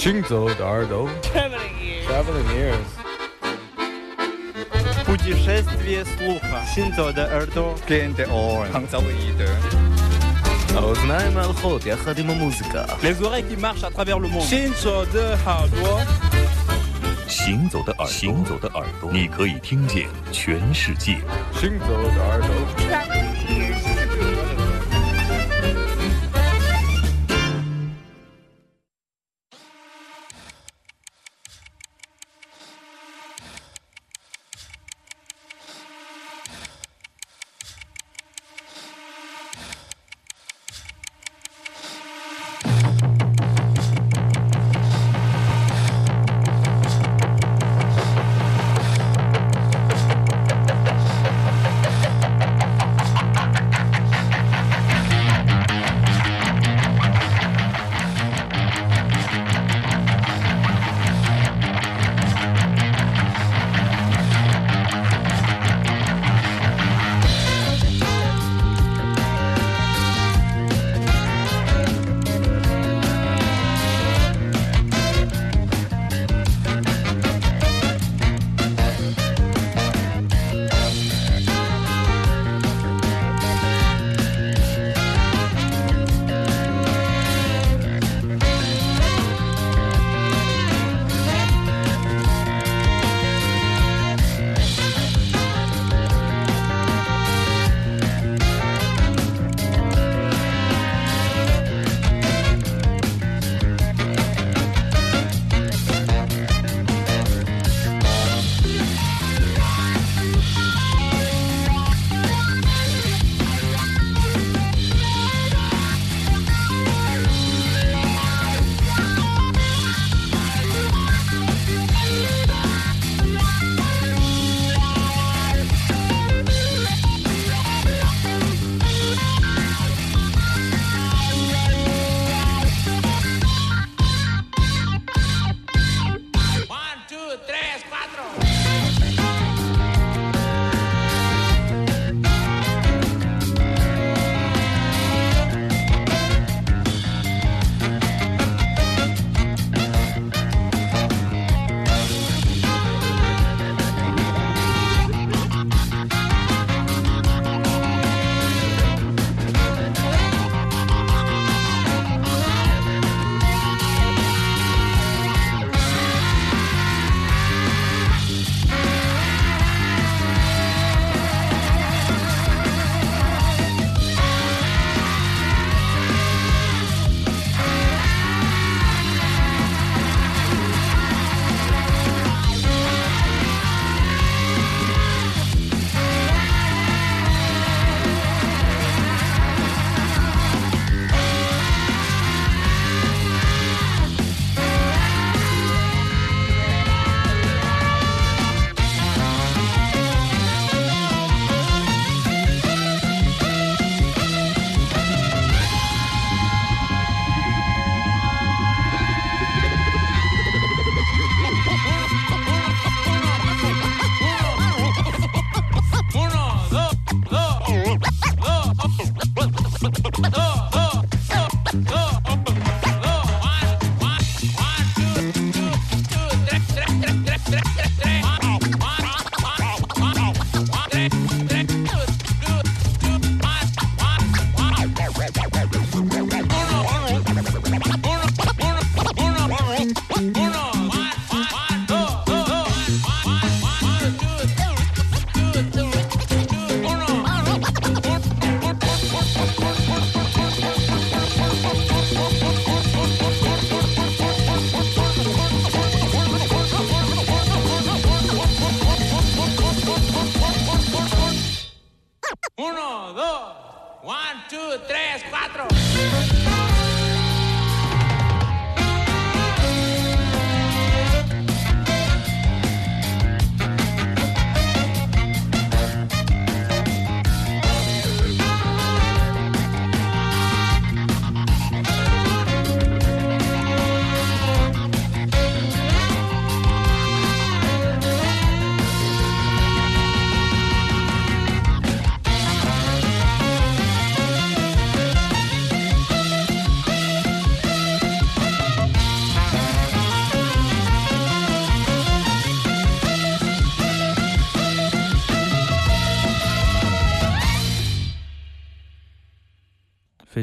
行走的耳朵 Traveling ears. Traveling ears Путешествие слуха. Синзо de耳朵. Gente on האוזניים מהלכות יחד עם המוזיקה Les oreilles qui marchent à travers le monde. Shinzo de 耳朵。行走的耳朵，行走的耳朵，你可以听见全世界。行走的耳朵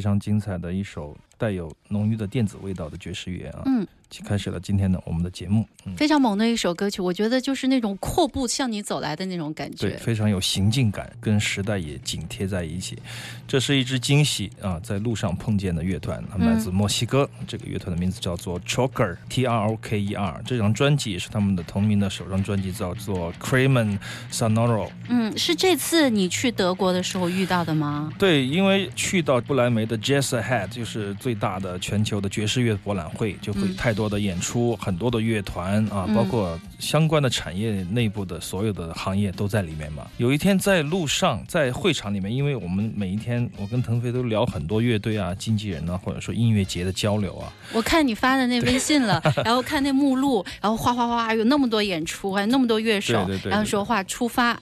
常精彩的一首带有浓郁的电子味道的爵士乐啊。嗯，开始了今天的我们的节目。嗯，非常猛的一首歌曲，我觉得就是那种阔步向你走来的那种感觉对，非常有行进感，跟时代也紧贴在一起。这是一支惊喜啊，在路上碰见的乐团，他们来自墨西哥。这个乐团的名字叫做 Choker，T R O K E R。这张专辑也是他们的同名的首张专辑，叫做 Cremen Sonoro。嗯，是这次你去德国的时候遇到的吗？对，因为去到不来梅的 Jazz Ahead，就是最大的全球的爵士乐博览会，就会嗯。太多的演出，很多的乐团啊，嗯。包括相关的产业内部的所有的行业都在里面嘛。有一天在路上，在会场里面，因为我们每一天我跟腾飞都聊很多乐队啊、经纪人啊，或者说音乐节的交流啊，我看你发的那微信了，然后看那目录，然后哗哗哗有那么多演出，还有那么多乐手，对对对对然后说话出发，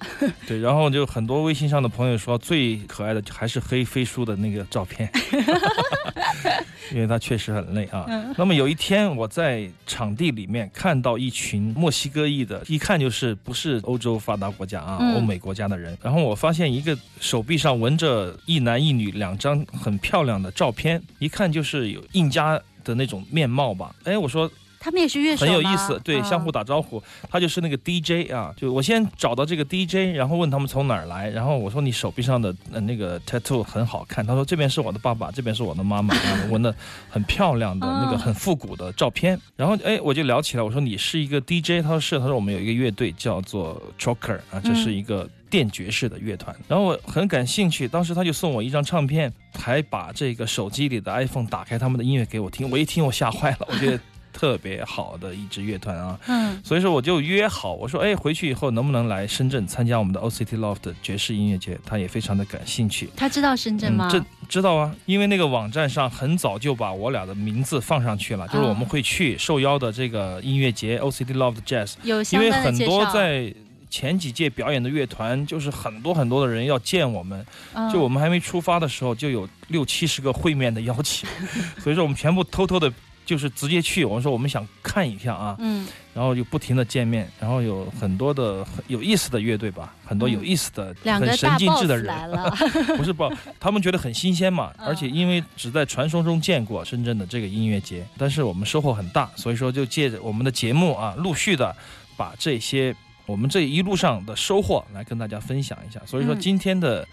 对，然后就很多微信上的朋友说，最可爱的还是黑飞书的那个照片，因为他确实很累啊。嗯那么有一天我在场地里面看到一群墨西哥裔的，一看就是不是欧洲发达国家啊，嗯欧美国家的人。然后我发现一个手臂上纹着一男一女两张很漂亮的照片，一看就是有印加的那种面貌吧。哎，我说他们也是乐手吗很有意思，对，嗯相互打招呼。他就是那个 DJ 啊，就我先找到这个 DJ，然后问他们从哪儿来，然后我说你手臂上的呃那个 tattoo 很好看，他说这边是我的爸爸，这边是我的妈妈，啊纹的很漂亮的那个哦很复古的照片。然后哎，我就聊起来，我说你是一个 DJ，他说是，他说我们有一个乐队叫做 Choker 啊，这是一个。电爵士的乐团，然后我很感兴趣，当时他就送我一张唱片，还把这个手机里的 iPhone 打开他们的音乐给我听，我一听我吓坏了，我觉得特别好的一支乐团啊，嗯。所以说我就约好，我说哎，回去以后能不能来深圳参加我们的 OCT Loft 的爵士音乐节？他也非常的感兴趣。他知道深圳吗？这知道啊，因为那个网站上很早就把我俩的名字放上去了，就是我们会去受邀的这个音乐节 OCT Loft Jazz，因有相为很多在前几届表演的乐团，就是很多很多的人要见我们，嗯。就我们还没出发的时候，就有六七十个会面的邀请，所以说我们全部偷偷的，就是直接去。我们说我们想看一下啊，嗯。然后就不停的见面，然后有很多的很有意思的乐队吧，很多有意思的、嗯很神大经质的人，不是不，他们觉得很新鲜嘛，嗯 而且因为只在传说中见过深圳的这个音乐节，但是我们收获很大，所以说就借着我们的节目啊，陆续的把这些我们这一路上的收获来跟大家分享一下。所以说嗯。今天的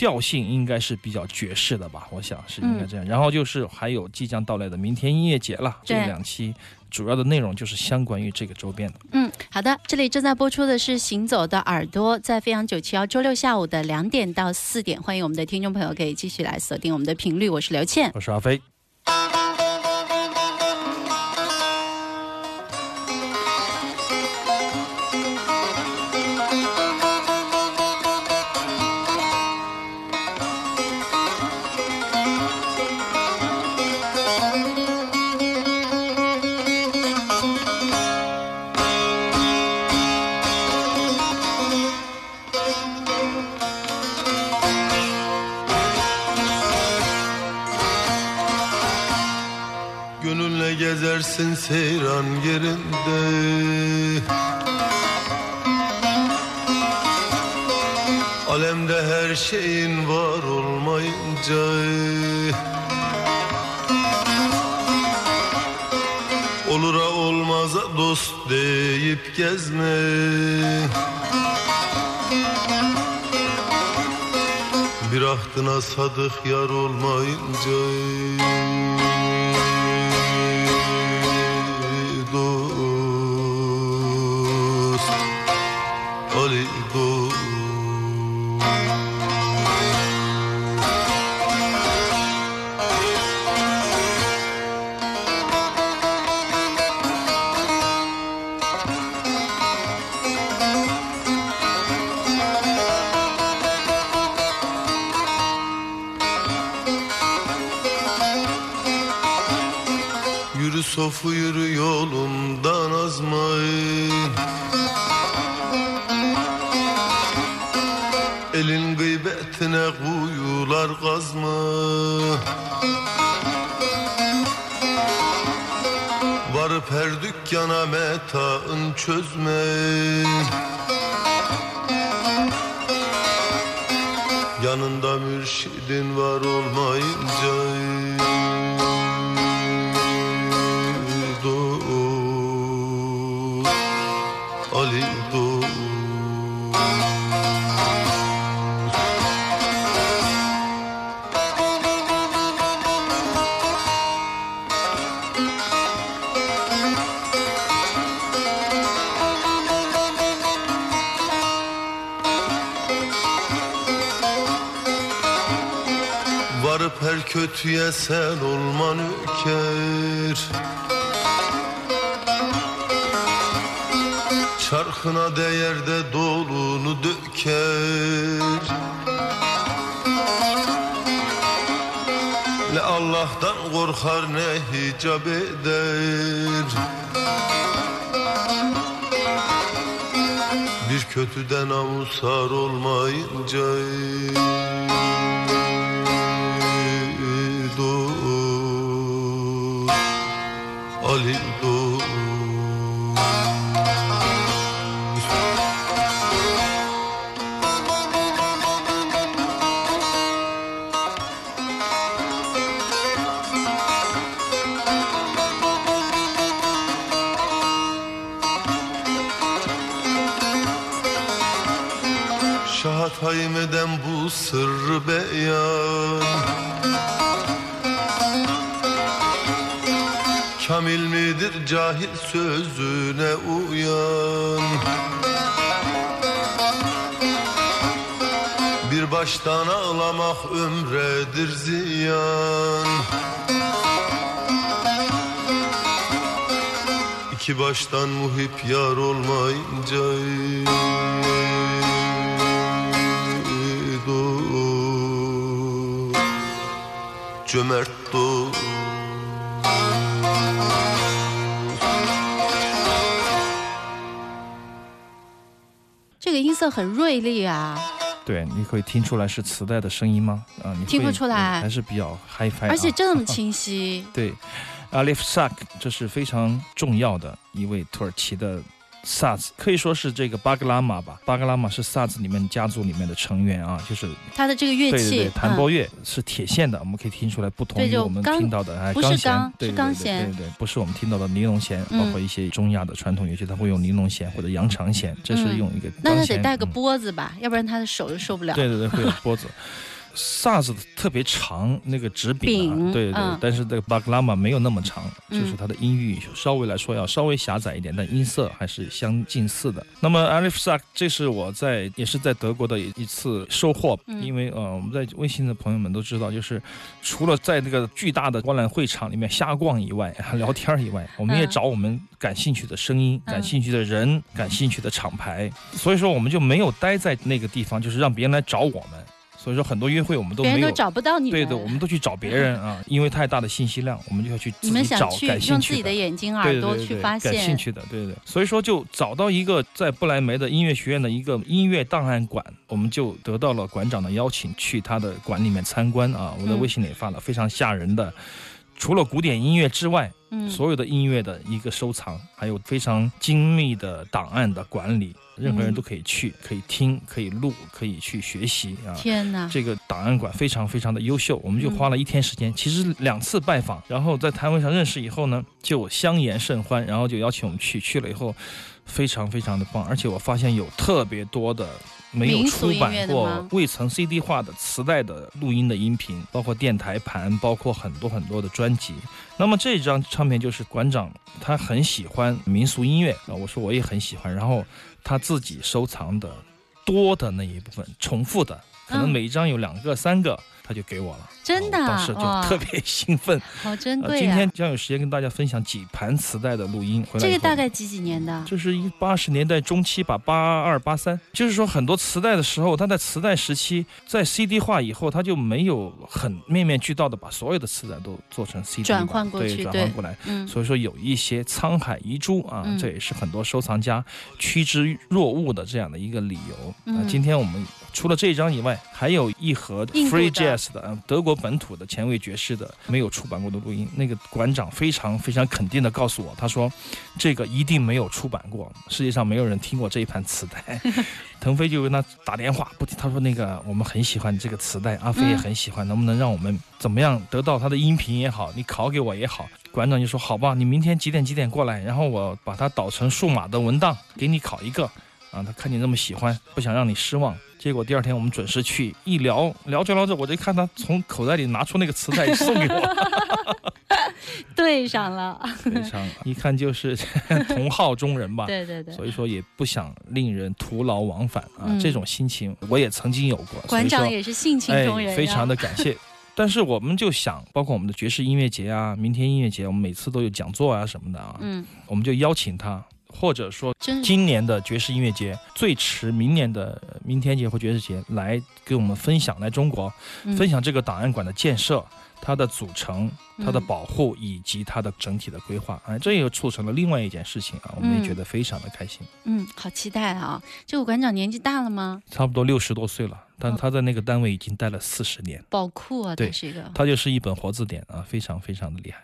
调性应该是比较爵士的吧，我想是应该这样。然后就是还有即将到来的明天音乐节了，这两期主要的内容就是相关于这个周边的。嗯，好的，这里正在播出的是《行走的耳朵》，在飞扬九七幺周六下午的两点到四点，欢迎我们的听众朋友可以继续来锁定我们的频率，我是刘倩。我是阿飞。Gezersin seyran yerinde. Alemde her şeyin var olmayınca. Olura olmaza dost deyip gezme. Bir ahtına sadık yar olmayınca Sofu yürü yolumdan azmayın Elin gıybetine kuyular kazma. Varıp her dükkana metaın çözme. Yanında mürşidi şehrin var olmayınca kötüye sen olman öker Çarkına değer de dolunu döker. Ne Allah'tan korkar ne hicap eder. Bir kötüden namusar olmayınca sırrı beyan Kamil midir cahil sözüne uyan? Bir baştan ağlamak ömredir ziyan. İki baştan muhip yar olmayınca Cömert 这个音色很锐利啊，对，你可以听出来是磁带的声音吗？啊，你听不出来嗯还是比较 HiFi，、啊、而且这么清晰。对，Alif Sak 这是非常重要的一位土耳其的萨斯，可以说是这个巴格拉玛吧。巴格拉玛是萨斯里面家族里面的成员啊，就是它的这个乐器，对对对，弹嗯拨乐、是铁线的，我们可以听出来不同于我们钢听到的哎不是钢是对对对钢弦对对对，不是我们听到的尼龙弦，嗯包括一些中亚的传统乐器，他会用尼龙弦或者羊肠弦，这是嗯用一个那。他得带个嗯拨子吧，要不然他的手就受不了。对对对，会有拨子。萨子特别长，那个指柄啊，对对但是这个巴格拉玛没有那么长，嗯就是它的音域稍微来说要稍微狭窄一点，但音色还是相近似的。那么 Alif Sak，这是我在也是在德国的一次收获，嗯。因为呃我们在微信的朋友们都知道，就是除了在那个巨大的博览会场里面瞎逛以外，聊天以外，我们也嗯找我们感兴趣的声音、嗯。感兴趣的人、感兴趣的厂牌，所以说我们就没有待在那个地方，就是让别人来找我们。所以说很多约会我们都没有别人都找不到。对的，我们都去找别人啊，因为太大的信息量，我们就要去自你们己找想去感兴趣用自己的眼睛、耳朵去对对对对发现。感兴趣的，对对对。所以说就找到一个在不来梅的音乐学院的一个音乐档案馆，我们就得到了馆长的邀请，去他的馆里面参观啊。我在嗯微信里也发了非常吓人的，除了古典音乐之外，嗯，所有的音乐的一个收藏，还有非常精密的档案的管理，任何人嗯都可以去，可以听，可以录，可以去学习啊。天哪！这个档案馆非常非常的优秀，我们就嗯花了一天时间，其实两次拜访，然后在摊位上认识以后呢，就相言甚欢，然后就邀请我们去，去了以后非常非常的棒，而且我发现有特别多的没有出版过未曾 CD 化的磁带的录音的音频，包括电台盘，包括很多很多的专辑。那么这张唱片就是馆长他很喜欢民俗音乐啊，我说我也很喜欢，然后他自己收藏的多的那一部分重复的，可能嗯每一张有两个、三个，他就给我了。真的当时就特别兴奋。好珍呃，贵啊！今天将有时间跟大家分享几盘磁带的录音。回来这个大概几几年的？这是一八十年代中期吧，八二八三，就是说很多磁带的时候，它在磁带时期，在 CD 化以后，它就没有很面面俱到的把所有的磁带都做成 CD 转换过去对转换过来。嗯，所以说有一些沧海遗珠啊，嗯这也是很多收藏家趋之若鹜的这样的一个理由。啊嗯，今天我们除了这一张以外，还有一盒 Free Jazz jazz 的，嗯德国本土的前卫爵士的没有出版过的录音。那个馆长非常非常肯定的告诉我，他说这个一定没有出版过，世界上没有人听过这一盘磁带。腾飞就跟他打电话，不，他说那个我们很喜欢这个磁带，阿飞也很喜欢，能不能让我们怎么样得到他的音频也好，你拷给我也好。馆长就说好吧，你明天几点几点过来，然后我把它导成数码的文档给你拷一个。啊，他看你那么喜欢，不想让你失望。结果第二天我们准时去，一聊聊着聊着，我就看他从口袋里拿出那个磁带 送给我，对上了。非常一看就是 同号中人吧。对对对，所以说也不想令人徒劳往返啊，嗯这种心情我也曾经有过。馆长也是性情中人、哎，非常的感谢。但是我们就想，包括我们的爵士音乐节啊、明天音乐节，我们每次都有讲座啊什么的啊，嗯，我们就邀请他，或者说真今年的爵士音乐节，最迟明年的呃明天节或爵士节来给我们分享，来中国嗯分享这个档案馆的建设。它的组成、它的嗯保护以及它的整体的规划，哎，这又促成了另外一件事情啊，我们也嗯觉得非常的开心。嗯，好期待啊！这个馆长年纪大了吗？差不多六十多岁了，但他在那个单位已经待了四十年，宝库啊，对是一个。他就是一本活字典啊，非常非常的厉害。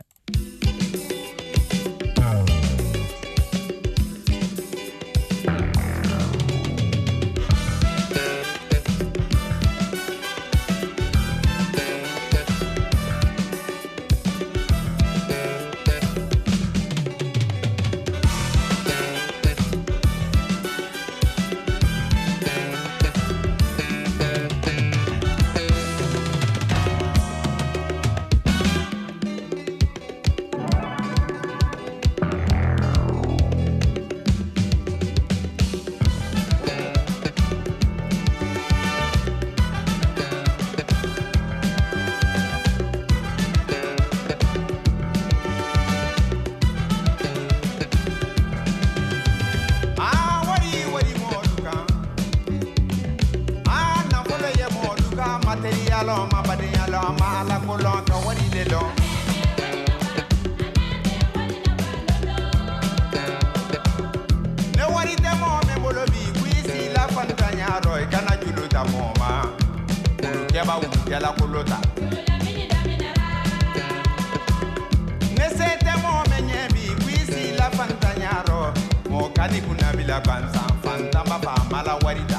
Julu ta mɔgɔ ma. Wulukɛba wulukɛla kolo ta. Ne se tɛ mɔgɔ min ɲɛ bi ko i si la fantanya rɔ mɔgɔ ka di kunnabila gansan fantanba fa mala wari ta.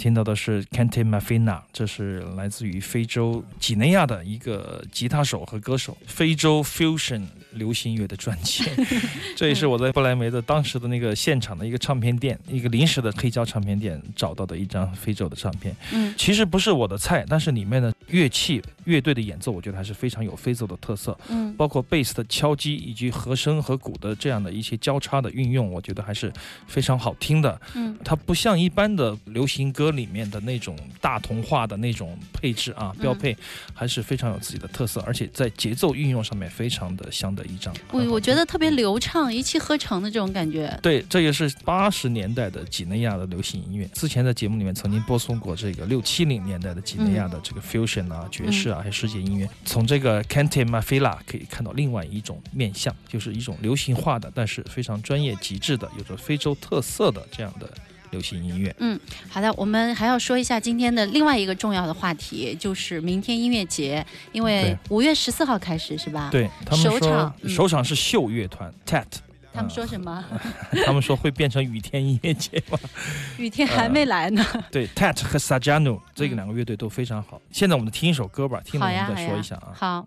听到的是 Kante Mafina，这是来自于非洲几内亚的一个吉他手和歌手，非洲 fusion 流行乐的专辑。这也是我在不莱梅的当时的那个现场的一个唱片店，一个临时的黑胶唱片店找到的一张非洲的唱片。嗯其实不是我的菜，但是里面的乐器、乐队的演奏，我觉得还是非常有非洲的特色。嗯包括贝斯的敲击以及和声和鼓的这样的一些交叉的运用，我觉得还是非常好听的。嗯它不像一般的流行歌里面的那种大同化的那种配置啊，嗯标配，还是非常有自己的特色，而且在节奏运用上面非常的相得益彰。我我觉得特别流畅，一气呵成的这种感觉。对，这也是八十年代的几内亚的流行音乐。之前在节目里面曾经播送过这个六七零年代的几内亚的这个 fusion 啊、爵士啊，还有世界音乐。从这个 Kante Mafila 可以看到另外一种面相，就是一种流行化的，但是非常专业极致的，有着非洲特色的这样的流行音乐。嗯好的，我们还要说一下今天的另外一个重要的话题，就是明天音乐节，因为对五月十四号开始是吧？，对他们说首场，嗯首场是秀乐团 TAT，他们说什么？他们说会变成雨天音乐节吗？雨天还没来呢。对，TAT 和 Sajano 这个两个乐队都非常好。现在我们听一首歌吧，听了，我们再说一下啊。好。